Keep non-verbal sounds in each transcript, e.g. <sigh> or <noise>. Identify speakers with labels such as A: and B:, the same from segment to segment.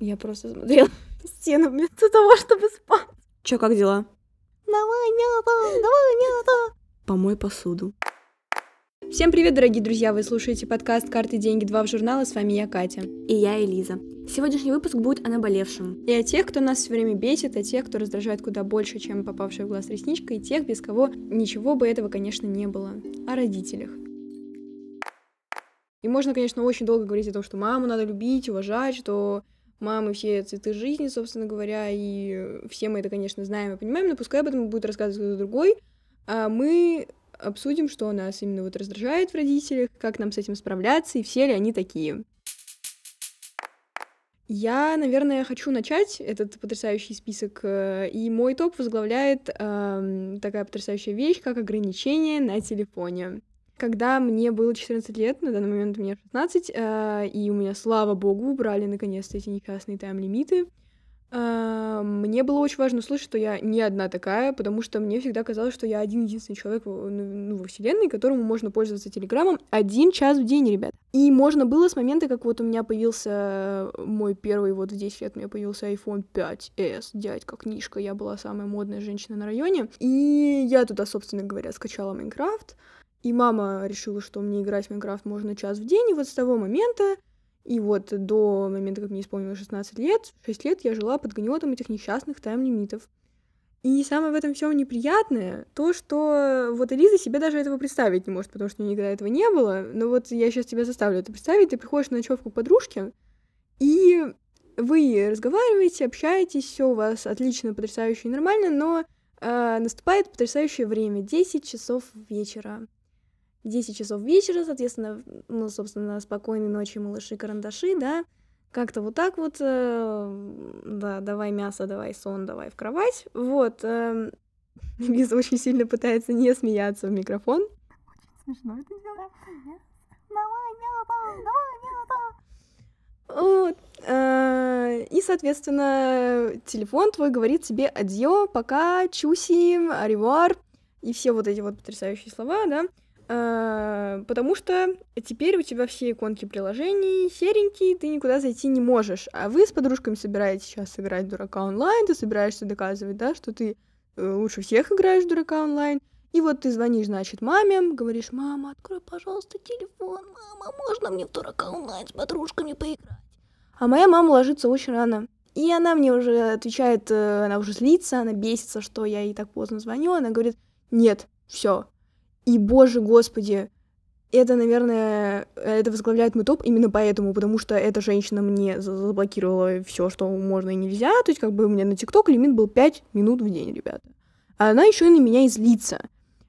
A: Я просто смотрела <laughs> стену вместо того, чтобы спать.
B: Чё, как дела?
A: Давай, мята, давай, мята.
B: Помой посуду.
A: Всем привет, дорогие друзья! Вы слушаете подкаст «Карты, деньги, два в журнала». С вами я, Катя.
B: И я, Элиза. Сегодняшний выпуск будет о наболевшем.
A: И о тех, кто нас все время бесит, о тех, кто раздражает куда больше, чем попавшая в глаз ресничка, и тех, без кого ничего бы этого, конечно, не было. О родителях. И можно, конечно, очень долго говорить о том, что маму надо любить, уважать, что мамы все цветы жизни, собственно говоря, и все мы это, конечно, знаем и понимаем, но пускай об этом будет рассказывать кто-то другой, а мы обсудим, что нас именно вот раздражает в родителях, как нам с этим справляться, и все ли они такие. Я, наверное, хочу начать этот потрясающий список, э, и мой топ возглавляет э, такая потрясающая вещь, как ограничение на телефоне. Когда мне было 14 лет, на данный момент мне 16, э, и у меня, слава богу, убрали наконец-то эти несчастные тайм-лимиты, а, мне было очень важно услышать, что я не одна такая, потому что мне всегда казалось, что я один единственный человек ну, ну, во вселенной, которому можно пользоваться телеграммом один час в день, ребят. И можно было с момента, как вот у меня появился мой первый, вот в 10 лет у меня появился iPhone 5s, дядька, книжка, я была самая модная женщина на районе, и я туда, собственно говоря, скачала Майнкрафт, и мама решила, что мне играть в Майнкрафт можно час в день, и вот с того момента и вот до момента, как мне исполнилось 16 лет, 6 лет я жила под гнетом этих несчастных тайм-лимитов. И самое в этом всем неприятное, то, что вот Элиза себе даже этого представить не может, потому что у нее никогда этого не было. Но вот я сейчас тебя заставлю это представить. Ты приходишь на ночевку к подружке, и вы разговариваете, общаетесь, все у вас отлично, потрясающе и нормально, но э, наступает потрясающее время 10 часов вечера. 10 часов вечера, соответственно, ну, собственно, спокойной ночи, малыши-карандаши, да, как-то вот так вот, э, да, давай мясо, давай сон, давай в кровать, вот. Э, <laughs> Лиза очень сильно пытается не смеяться в микрофон.
B: Очень смешно это делать.
A: Давай мясо, давай мясо. Вот. Э, и, соответственно, телефон твой говорит тебе адьё, пока, чуси, аривуар, и все вот эти вот потрясающие слова, да. А, потому что теперь у тебя все иконки приложений серенькие, ты никуда зайти не можешь. А вы с подружками собираетесь сейчас играть в дурака онлайн, ты собираешься доказывать, да, что ты э, лучше всех играешь в дурака онлайн. И вот ты звонишь, значит, маме, говоришь, мама, открой, пожалуйста, телефон, мама, можно мне в дурака онлайн с подружками поиграть? А моя мама ложится очень рано. И она мне уже отвечает, э, она уже злится, она бесится, что я ей так поздно звоню. Она говорит, нет, все, и, боже, господи, это, наверное, это возглавляет мой топ именно поэтому, потому что эта женщина мне заблокировала все, что можно и нельзя. То есть, как бы у меня на ТикТок лимит был 5 минут в день, ребята. А она еще и на меня излится.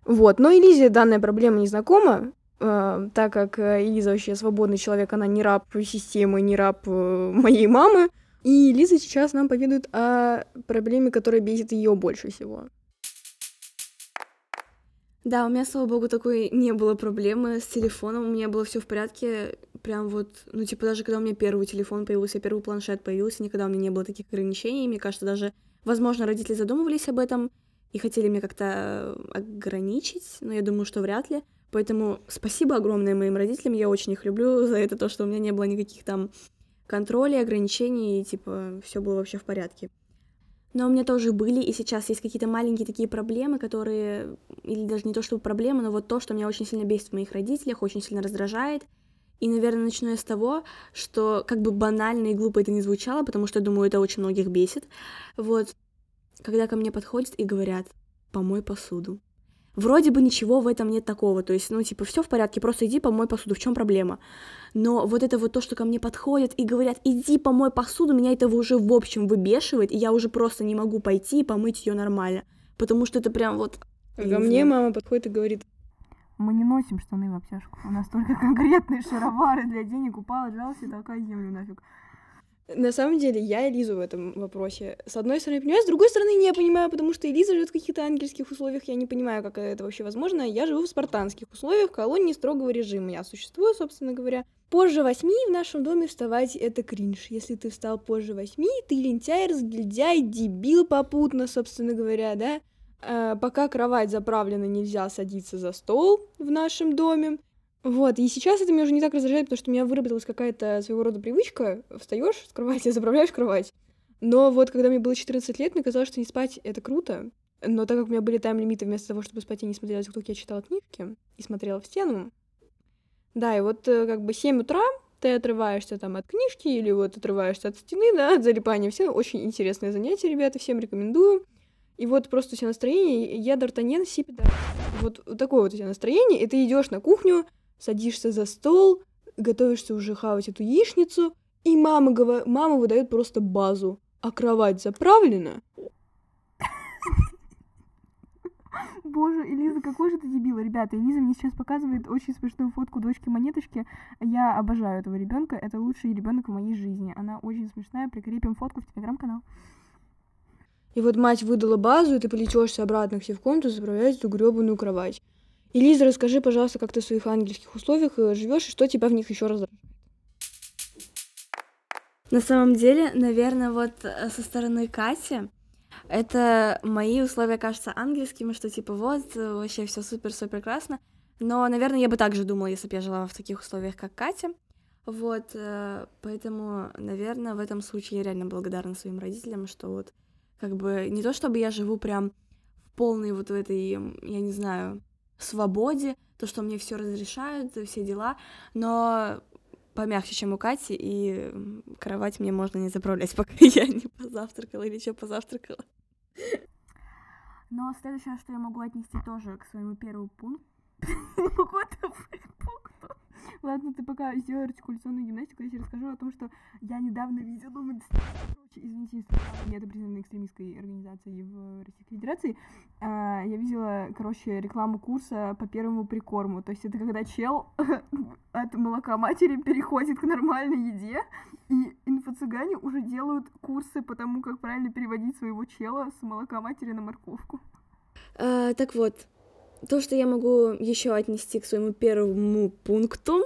A: Вот. Но Элизе данная проблема не знакома, э, так как Элиза вообще свободный человек, она не раб системы, не раб э, моей мамы. И Лиза сейчас нам поведает о проблеме, которая бесит ее больше всего.
B: Да, у меня, слава богу, такой не было проблемы с телефоном, у меня было все в порядке, прям вот, ну, типа, даже когда у меня первый телефон появился, первый планшет появился, никогда у меня не было таких ограничений, мне кажется, даже, возможно, родители задумывались об этом и хотели меня как-то ограничить, но я думаю, что вряд ли, поэтому спасибо огромное моим родителям, я очень их люблю за это, то, что у меня не было никаких там контролей, ограничений, и, типа, все было вообще в порядке. Но у меня тоже были, и сейчас есть какие-то маленькие такие проблемы, которые, или даже не то чтобы проблемы, но вот то, что меня очень сильно бесит в моих родителях, очень сильно раздражает. И, наверное, начну я с того, что как бы банально и глупо это не звучало, потому что, я думаю, это очень многих бесит. Вот, когда ко мне подходят и говорят, помой посуду. Вроде бы ничего в этом нет такого, то есть, ну, типа, все в порядке, просто иди помой посуду, в чем проблема? Но вот это вот то, что ко мне подходят и говорят, иди помой посуду, меня это уже в общем выбешивает, и я уже просто не могу пойти и помыть ее нормально, потому что это прям вот...
A: Ко мне мама подходит и говорит,
B: мы не носим штаны в обтяжку, у нас только <laughs> конкретные шаровары для денег, упала, жалься, такая землю нафиг.
A: На самом деле, я Элизу в этом вопросе. С одной стороны, понимаю, с другой стороны, не понимаю, потому что Элиза живет в каких-то ангельских условиях, я не понимаю, как это вообще возможно. Я живу в спартанских условиях, в колонии строгого режима. Я существую, собственно говоря. Позже восьми в нашем доме вставать — это кринж. Если ты встал позже восьми, ты лентяй, разгильдяй, дебил попутно, собственно говоря, да? А, пока кровать заправлена, нельзя садиться за стол в нашем доме. Вот, и сейчас это меня уже не так раздражает, потому что у меня выработалась какая-то своего рода привычка. Встаешь с кровати, <laughs> заправляешь кровать. Но вот когда мне было 14 лет, мне казалось, что не спать — это круто. Но так как у меня были тайм-лимиты, вместо того, чтобы спать, я не смотрела TikTok, я читала книжки и смотрела в стену. Да, и вот э, как бы 7 утра ты отрываешься там от книжки или вот отрываешься от стены, да, <laughs> от залипания. Все очень интересное занятие, ребята, всем рекомендую. И вот просто у тебя настроение, я Д'Артаньян Сипида. Вот такое вот у тебя настроение, и ты идешь на кухню, садишься за стол, готовишься уже хавать эту яичницу, и мама, говор... мама выдает просто базу. А кровать заправлена? <laughs> Боже, Элиза, какой же ты дебил, ребята. Элиза мне сейчас показывает очень смешную фотку дочки Монеточки. Я обожаю этого ребенка. Это лучший ребенок в моей жизни. Она очень смешная. Прикрепим фотку в телеграм-канал. И вот мать выдала базу, и ты полетешься обратно к себе в комнату, заправлять эту гребаную кровать. И расскажи, пожалуйста, как ты в своих ангельских условиях э, живешь и что тебя в них еще раздражает.
B: На самом деле, наверное, вот э, со стороны Кати, это мои условия кажутся ангельскими, что типа вот, э, вообще все супер-супер классно. Но, наверное, я бы также думала, если бы я жила в таких условиях, как Катя. Вот, поэтому, наверное, в этом случае я реально благодарна своим родителям, что вот как бы не то чтобы я живу прям в полной вот в этой, я не знаю, свободе, то, что мне все разрешают, все дела, но помягче, чем у Кати, и кровать мне можно не заправлять, <laughs> пока я не позавтракала или еще позавтракала.
A: Но следующее, что я могу отнести тоже к своему первому пункту, <laughs> <laughs> Ладно, ты пока сделай артикуляционную гимнастику, я тебе расскажу о том, что я недавно видела, ну, короче, извините, если не признано экстремистской организацией в Российской Федерации, а, я видела, короче, рекламу курса по первому прикорму, то есть это когда чел <laughs> от молока матери переходит к нормальной еде, и инфо-цыгане уже делают курсы по тому, как правильно переводить своего чела с молока матери на морковку.
B: А, так вот, то, что я могу еще отнести к своему первому пункту,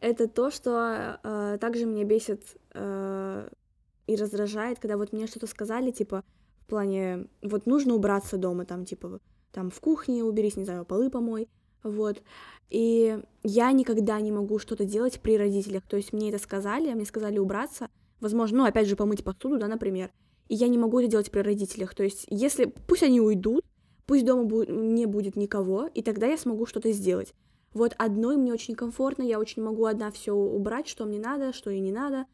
B: это то, что э, также меня бесит э, и раздражает, когда вот мне что-то сказали, типа, в плане, вот нужно убраться дома, там, типа, там в кухне уберись, не знаю, полы помой, вот. И я никогда не могу что-то делать при родителях, то есть мне это сказали, мне сказали убраться, возможно, ну, опять же, помыть посуду, да, например, и я не могу это делать при родителях, то есть если, пусть они уйдут, Пусть дома бу- не будет никого, и тогда я смогу что-то сделать. Вот одной мне очень комфортно, я очень могу одна все убрать, что мне надо, что и не надо.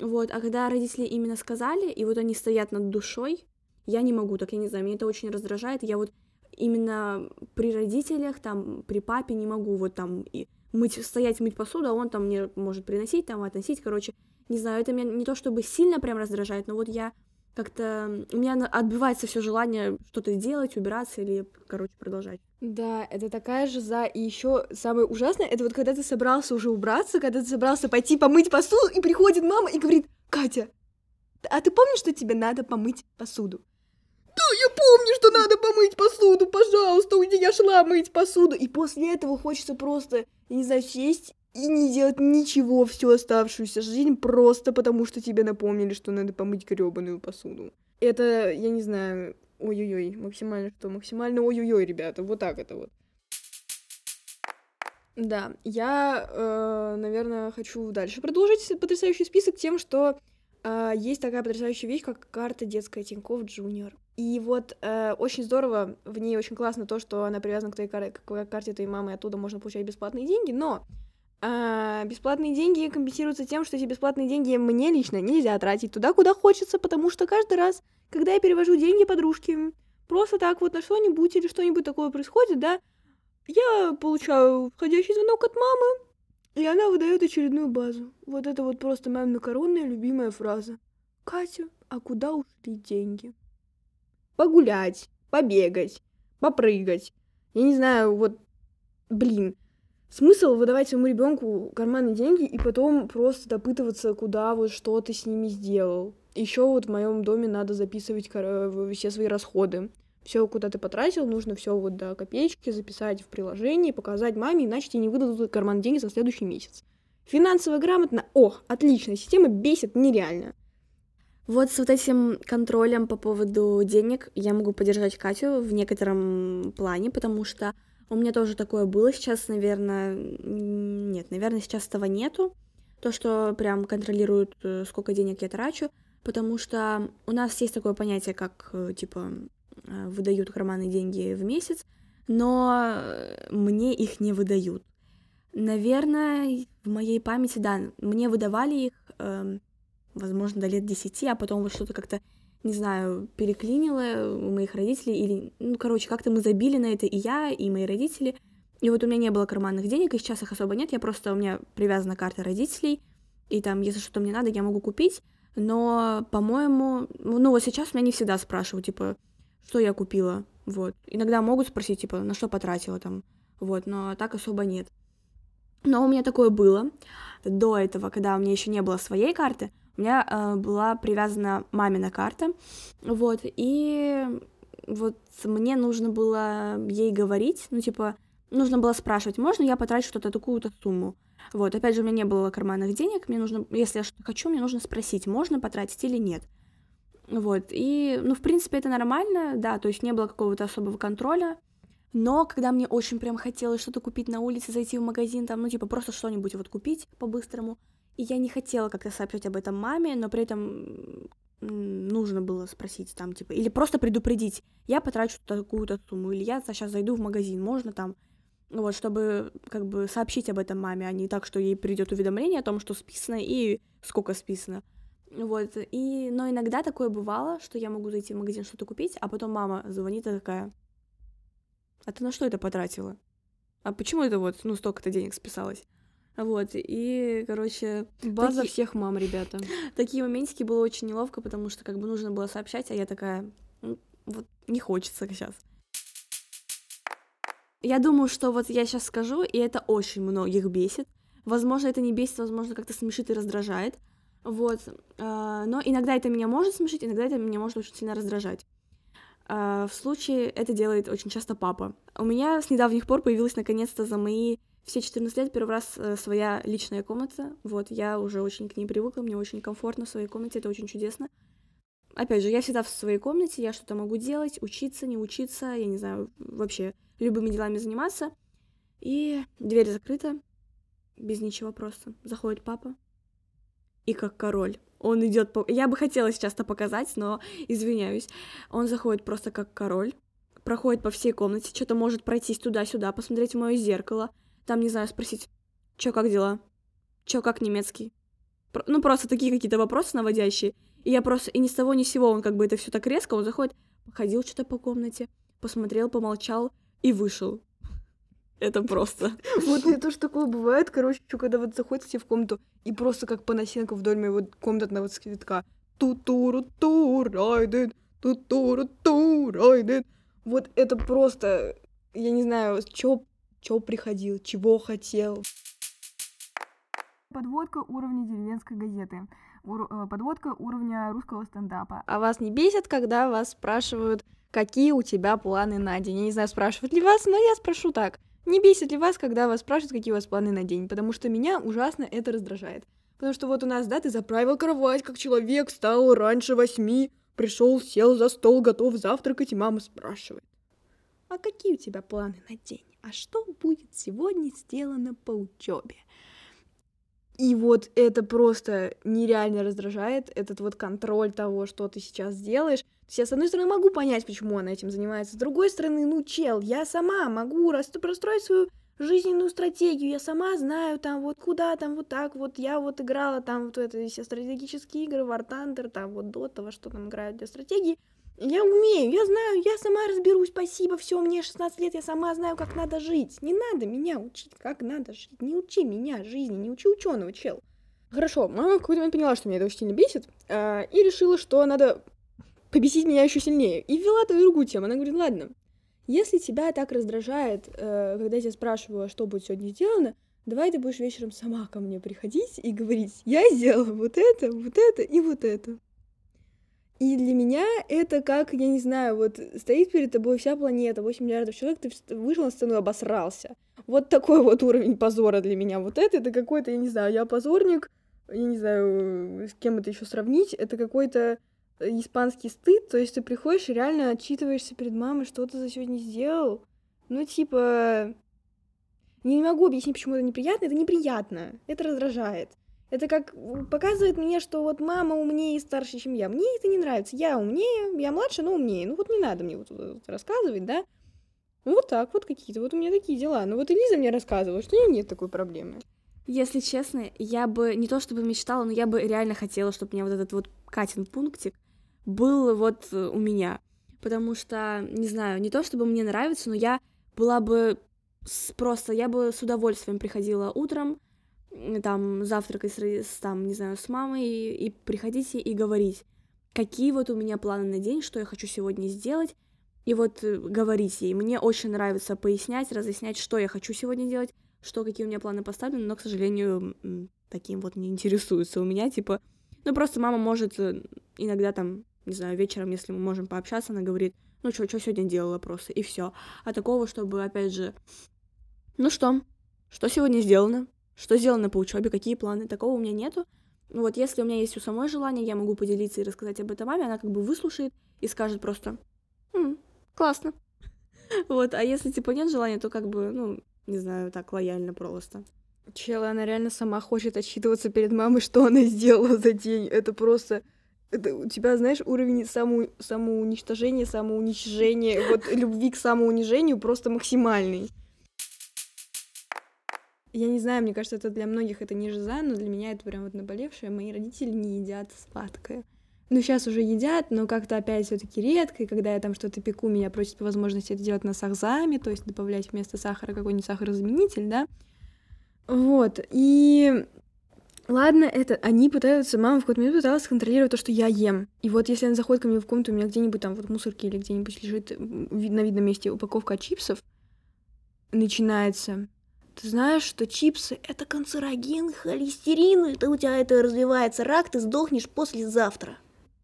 B: Вот, а когда родители именно сказали, и вот они стоят над душой, я не могу, так я не знаю, меня это очень раздражает. Я вот именно при родителях, там, при папе не могу вот там и мыть, стоять мыть посуду, а он там мне может приносить, там, относить, короче, не знаю, это меня не то чтобы сильно прям раздражает, но вот я как-то у меня отбивается все желание что-то делать, убираться или, короче, продолжать.
A: Да, это такая же за. И еще самое ужасное, это вот когда ты собрался уже убраться, когда ты собрался пойти помыть посуду, и приходит мама и говорит, Катя, а ты помнишь, что тебе надо помыть посуду? Да, я помню, что надо помыть посуду, пожалуйста, уйди, я шла мыть посуду. И после этого хочется просто, я не знаю, сесть и не делать ничего всю оставшуюся жизнь просто потому, что тебе напомнили, что надо помыть грёбаную посуду. Это, я не знаю, ой-ой-ой, максимально что? Максимально ой-ой-ой, ребята, вот так это вот. Да, я, э, наверное, хочу дальше продолжить потрясающий список тем, что э, есть такая потрясающая вещь, как карта детская Тинькофф Джуниор. И вот э, очень здорово, в ней очень классно то, что она привязана к твоей кар- к карте твоей мамы, и оттуда можно получать бесплатные деньги, но а, бесплатные деньги компенсируются тем, что эти бесплатные деньги мне лично нельзя тратить туда, куда хочется, потому что каждый раз, когда я перевожу деньги подружке, просто так вот на что-нибудь или что-нибудь такое происходит, да, я получаю входящий звонок от мамы, и она выдает очередную базу. Вот это вот просто моя макаронная любимая фраза. Катя, а куда ушли деньги? Погулять, побегать, попрыгать. Я не знаю, вот, блин, смысл выдавать своему ребенку карманные деньги и потом просто допытываться, куда вот что ты с ними сделал. Еще вот в моем доме надо записывать все свои расходы. Все, куда ты потратил, нужно все вот до копеечки записать в приложении, показать маме, иначе тебе не выдадут карманные деньги за следующий месяц. Финансово грамотно, о, отличная система, бесит нереально.
B: Вот с вот этим контролем по поводу денег я могу поддержать Катю в некотором плане, потому что У меня тоже такое было. Сейчас, наверное, нет, наверное, сейчас этого нету. То, что прям контролируют, э, сколько денег я трачу, потому что у нас есть такое понятие, как, э, типа, э, выдают карманные деньги в месяц, но мне их не выдают. Наверное, в моей памяти, да, мне выдавали их, э, возможно, до лет 10, а потом вот что-то как-то, не знаю, переклинило у моих родителей, или, ну, короче, как-то мы забили на это и я, и мои родители. И вот у меня не было карманных денег, и сейчас их особо нет, я просто, у меня привязана карта родителей, и там, если что-то мне надо, я могу купить, но, по-моему, ну, вот сейчас у меня не всегда спрашивают, типа, что я купила, вот. Иногда могут спросить, типа, на что потратила там, вот, но так особо нет. Но у меня такое было до этого, когда у меня еще не было своей карты, у меня э, была привязана мамина карта, вот, и вот мне нужно было ей говорить, ну, типа, нужно было спрашивать, можно я потрачу что-то, такую-то сумму, вот, опять же, у меня не было карманных денег, мне нужно, если я что-то хочу, мне нужно спросить, можно потратить или нет, вот, и, ну, в принципе, это нормально, да, то есть не было какого-то особого контроля, но когда мне очень прям хотелось что-то купить на улице, зайти в магазин, там, ну, типа, просто что-нибудь вот купить по-быстрому, и я не хотела как-то сообщать об этом маме, но при этом нужно было спросить там, типа, или просто предупредить, я потрачу такую-то сумму, или я сейчас зайду в магазин, можно там, вот, чтобы как бы сообщить об этом маме, а не так, что ей придет уведомление о том, что списано и сколько списано. Вот, и, но иногда такое бывало, что я могу зайти в магазин что-то купить, а потом мама звонит и такая, а ты на что это потратила? А почему это вот, ну, столько-то денег списалось? Вот, и, короче...
A: База таки... всех мам, ребята. <laughs>
B: Такие моментики было очень неловко, потому что как бы нужно было сообщать, а я такая, ну, вот не хочется сейчас. Я думаю, что вот я сейчас скажу, и это очень многих бесит. Возможно, это не бесит, возможно, как-то смешит и раздражает. Вот. А, но иногда это меня может смешить, иногда это меня может очень сильно раздражать. А, в случае это делает очень часто папа. У меня с недавних пор появилась наконец-то за мои все 14 лет первый раз э, своя личная комната. Вот, я уже очень к ней привыкла, мне очень комфортно в своей комнате, это очень чудесно. Опять же, я всегда в своей комнате, я что-то могу делать, учиться, не учиться, я не знаю, вообще любыми делами заниматься. И дверь закрыта, без ничего просто. Заходит папа, и как король. Он идет по... Я бы хотела сейчас это показать, но извиняюсь. Он заходит просто как король, проходит по всей комнате, что-то может пройтись туда-сюда, посмотреть в мое зеркало, там, не знаю, спросить, чё, как дела? Чё, как немецкий? Про... Ну, просто такие какие-то вопросы наводящие. И я просто, и ни с того ни с сего, он как бы это все так резко, он заходит, походил что-то по комнате, посмотрел, помолчал и вышел. <laughs> Это просто. <laughs>
A: Вот мне тоже такое бывает, короче, что когда вот заходите в комнату и просто как по носинкам вдоль моего комнатного цветка ту-туру ту райден, ту-туру ту райден. Вот это просто, я не знаю, чего, чего приходил, чего хотел. Подводка уровня деревенской газеты. Ур- э, подводка уровня русского стендапа. А вас не бесит, когда вас спрашивают, какие у тебя планы на день? Я не знаю, спрашивают ли вас, но я спрошу так. Не бесит ли вас, когда вас спрашивают, какие у вас планы на день? Потому что меня ужасно это раздражает. Потому что вот у нас, да, ты заправил кровать, как человек, встал раньше восьми, пришел, сел за стол, готов завтракать, и мама спрашивает. А какие у тебя планы на день? А что будет сегодня сделано по учебе? И вот это просто нереально раздражает, этот вот контроль того, что ты сейчас делаешь. То есть я, с одной стороны, могу понять, почему она этим занимается, с другой стороны, ну, чел, я сама могу простроить свою жизненную стратегию, я сама знаю там вот куда, там вот так вот, я вот играла там вот это все стратегические игры, War Thunder, там вот до того, что там играют для стратегии, я умею, я знаю, я сама разберусь, спасибо, все, мне 16 лет, я сама знаю, как надо жить. Не надо меня учить, как надо жить. Не учи меня жизни, не учи ученого, чел. Хорошо, мама в какой-то момент поняла, что меня это очень сильно бесит, э, и решила, что надо побесить меня еще сильнее. И ввела эту другую тему. Она говорит, ладно, если тебя так раздражает, э, когда я тебя спрашиваю, а что будет сегодня сделано, давай ты будешь вечером сама ко мне приходить и говорить, я сделала вот это, вот это и вот это. И для меня это как, я не знаю, вот стоит перед тобой вся планета, 8 миллиардов человек, ты вышел на сцену и обосрался. Вот такой вот уровень позора для меня. Вот это, это какой-то, я не знаю, я позорник, я не знаю, с кем это еще сравнить, это какой-то испанский стыд, то есть ты приходишь и реально отчитываешься перед мамой, что ты за сегодня сделал. Ну, типа, не могу объяснить, почему это неприятно. Это неприятно. Это раздражает. Это как показывает мне, что вот мама умнее и старше, чем я. Мне это не нравится. Я умнее, я младше, но умнее. Ну вот не надо мне вот рассказывать, да? Вот так вот какие-то. Вот у меня такие дела. Ну вот Элиза мне рассказывала, что у нее нет такой проблемы.
B: Если честно, я бы не то чтобы мечтала, но я бы реально хотела, чтобы у меня вот этот вот Катин пунктик был вот э, у меня. Потому что, не знаю, не то чтобы мне нравится, но я была бы с, просто, я бы с удовольствием приходила утром, там, завтракать с, там, не знаю, с мамой, и, приходите и говорить, какие вот у меня планы на день, что я хочу сегодня сделать, и вот э, говорить ей. Мне очень нравится пояснять, разъяснять, что я хочу сегодня делать, что, какие у меня планы поставлены, но, к сожалению, таким вот не интересуется у меня, типа, ну, просто мама может э, иногда там, не знаю, вечером, если мы можем пообщаться, она говорит, ну, что, что сегодня делала просто, и все. А такого, чтобы, опять же, ну что, что сегодня сделано, что сделано по учебе, какие планы, такого у меня нету. Вот, если у меня есть у самой желание, я могу поделиться и рассказать об этом маме, она как бы выслушает и скажет просто, М, классно. <laughs> Вот, а если, типа, нет желания, то как бы, ну, не знаю, так лояльно просто.
A: Чела, она реально сама хочет отчитываться перед мамой, что она сделала за день. Это просто... Это у тебя, знаешь, уровень само... самоуничтожения, самоуничижения, вот любви к самоунижению просто максимальный. Я не знаю, мне кажется, это для многих это не жиза, но для меня это прям вот наболевшее. Мои родители не едят сладкое. Ну, сейчас уже едят, но как-то опять все таки редко, и когда я там что-то пеку, меня просят по возможности это делать на сахзаме, то есть добавлять вместо сахара какой-нибудь сахарозаменитель, да. Вот, и Ладно, это они пытаются, мама в какой-то момент пыталась контролировать то, что я ем. И вот если она заходит ко мне в комнату, у меня где-нибудь там вот мусорки или где-нибудь лежит на видном месте упаковка чипсов, начинается. Ты знаешь, что чипсы — это канцероген, холестерин, это у тебя это развивается рак, ты сдохнешь послезавтра.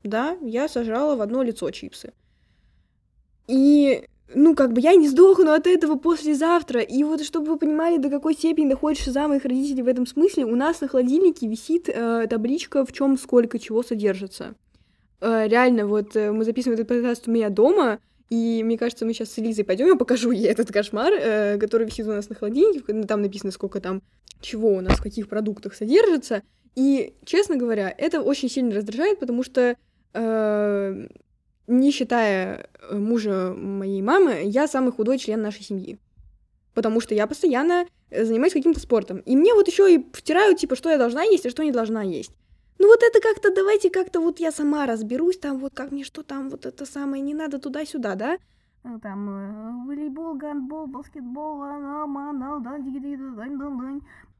A: Да, я сожрала в одно лицо чипсы. И, ну, как бы я не сдохну от этого послезавтра. И вот, чтобы вы понимали, до какой степени доходит шиза моих родителей в этом смысле, у нас на холодильнике висит э, табличка, в чем сколько чего содержится. Э, реально, вот э, мы записываем этот подкаст у меня дома, и мне кажется, мы сейчас с Элизой пойдем, я покажу ей этот кошмар, э, который висит у нас на холодильнике, там написано, сколько там, чего у нас, в каких продуктах содержится. И, честно говоря, это очень сильно раздражает, потому что, э, не считая мужа моей мамы, я самый худой член нашей семьи. Потому что я постоянно занимаюсь каким-то спортом. И мне вот еще и втирают, типа, что я должна есть, а что не должна есть. Ну вот это как-то, давайте как-то вот я сама разберусь, там вот как мне что там, вот это самое, не надо туда-сюда, да? Ну, там э, волейбол, гандбол, баскетбол,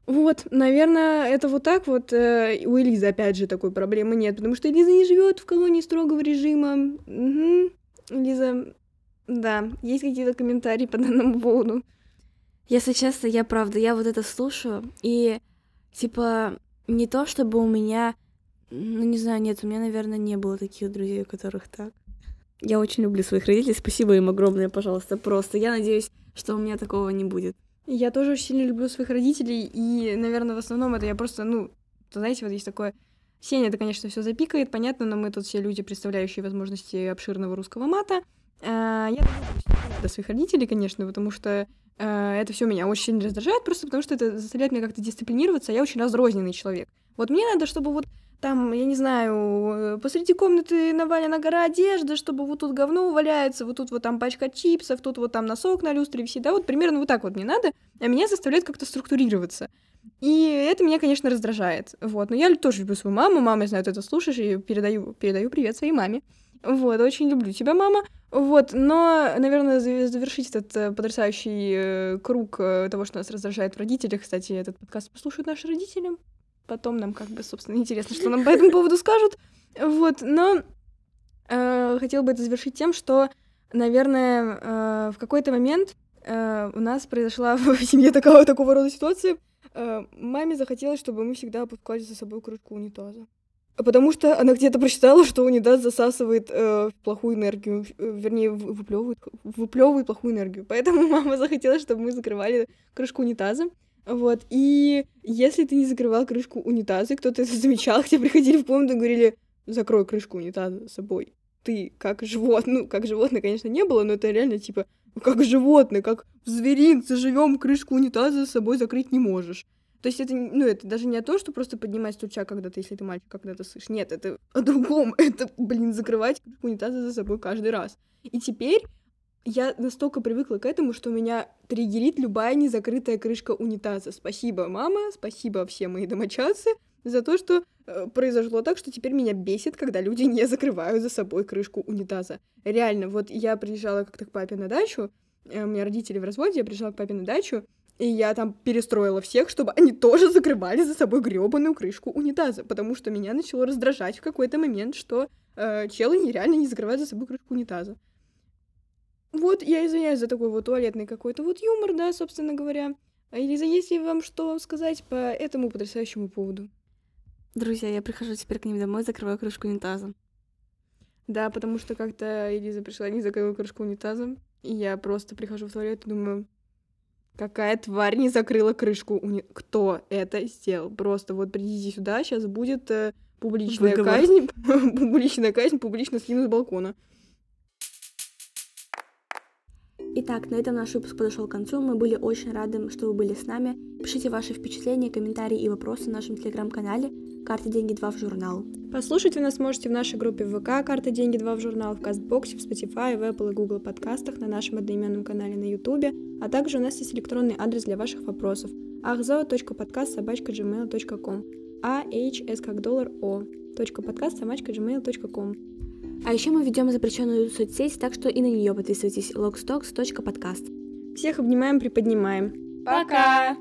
A: вот, наверное, это вот так вот. Э, у Элизы, опять же, такой проблемы нет, потому что Элиза не живет в колонии строгого режима. Угу. Лиза, да, есть какие-то комментарии по данному поводу?
B: Если честно, я правда, я вот это слушаю, и типа не то, чтобы у меня ну, не знаю, нет, у меня, наверное, не было таких друзей, у которых так. Я очень люблю своих родителей, спасибо им огромное, пожалуйста, просто. Я надеюсь, что у меня такого не будет.
A: Я тоже очень сильно люблю своих родителей, и, наверное, в основном это я просто, ну, знаете, вот есть такое... Сеня это, конечно, все запикает, понятно, но мы тут все люди, представляющие возможности обширного русского мата. А, я до своих родителей, конечно, потому что а, это все меня очень сильно раздражает, просто потому что это заставляет меня как-то дисциплинироваться, а я очень разрозненный человек. Вот мне надо, чтобы вот там, я не знаю, посреди комнаты навалена гора одежды, чтобы вот тут говно валяется, вот тут вот там пачка чипсов, тут вот там носок на люстре висит, да, вот примерно вот так вот мне надо, а меня заставляет как-то структурироваться. И это меня, конечно, раздражает, вот, но я тоже люблю свою маму, мама, я знаю, ты это слушаешь, и передаю, передаю привет своей маме, вот, очень люблю тебя, мама, вот, но, наверное, завершить этот э, потрясающий э, круг э, того, что нас раздражает в родителях, кстати, этот подкаст послушают наши родители, потом нам как бы, собственно, <laughs> интересно, что нам по этому поводу скажут. Вот, но э, хотела бы это завершить тем, что, наверное, э, в какой-то момент э, у нас произошла <laughs> в семье такого, такого рода ситуация. Э, маме захотелось, чтобы мы всегда опускали за собой кружку унитаза. Потому что она где-то прочитала, что унитаз засасывает э, плохую энергию, э, вернее, выплевывает, выплевывает плохую энергию. Поэтому <laughs> мама захотела, чтобы мы закрывали крышку унитаза. Вот, и если ты не закрывал крышку унитаза, кто-то это замечал, к <laughs> тебе приходили в комнату и говорили, закрой крышку унитаза с собой. Ты как животное, ну, как животное, конечно, не было, но это реально, типа, как животное, как в зверинце живем, крышку унитаза за собой закрыть не можешь. То есть это, ну, это даже не то, что просто поднимать стуча когда-то, если ты мальчик, когда ты слышишь. Нет, это о другом. <laughs> Это, блин, закрывать унитаза за собой каждый раз. И теперь я настолько привыкла к этому, что меня триггерит любая незакрытая крышка унитаза. Спасибо, мама, спасибо все мои домочадцы за то, что э, произошло так, что теперь меня бесит, когда люди не закрывают за собой крышку унитаза. Реально, вот я приезжала как-то к папе на дачу, э, у меня родители в разводе, я приезжала к папе на дачу, и я там перестроила всех, чтобы они тоже закрывали за собой гребаную крышку унитаза, потому что меня начало раздражать в какой-то момент, что э, челы нереально не закрывают за собой крышку унитаза. Вот, я извиняюсь за такой вот туалетный какой-то вот юмор, да, собственно говоря. Элиза, есть ли вам что сказать по этому потрясающему поводу?
B: Друзья, я прихожу теперь к ним домой, закрываю крышку унитаза.
A: Да, потому что как-то Элиза пришла, не закрыла крышку унитаза, и я просто прихожу в туалет и думаю, Какая тварь не закрыла крышку? Уни... Кто это сделал? Просто вот придите сюда, сейчас будет э, публичная Выговор. казнь, <laughs> публичная казнь, публично скину с балкона.
B: Итак, на этом наш выпуск подошел к концу. Мы были очень рады, что вы были с нами. Пишите ваши впечатления, комментарии и вопросы в нашем телеграм-канале «Карта деньги 2 в журнал».
A: Послушать вы нас можете в нашей группе ВК «Карта деньги 2 в журнал», в Кастбоксе, в Spotify, в Apple и Google подкастах, на нашем одноименном канале на YouTube, а также у нас есть электронный адрес для ваших вопросов ahzo.podcast.gmail.com а h s как доллар подкаст собачка.gmail.com
B: а еще мы ведем запрещенную соцсеть, так что и на нее подписывайтесь logstocks.podcast.
A: Всех обнимаем, приподнимаем.
B: Пока!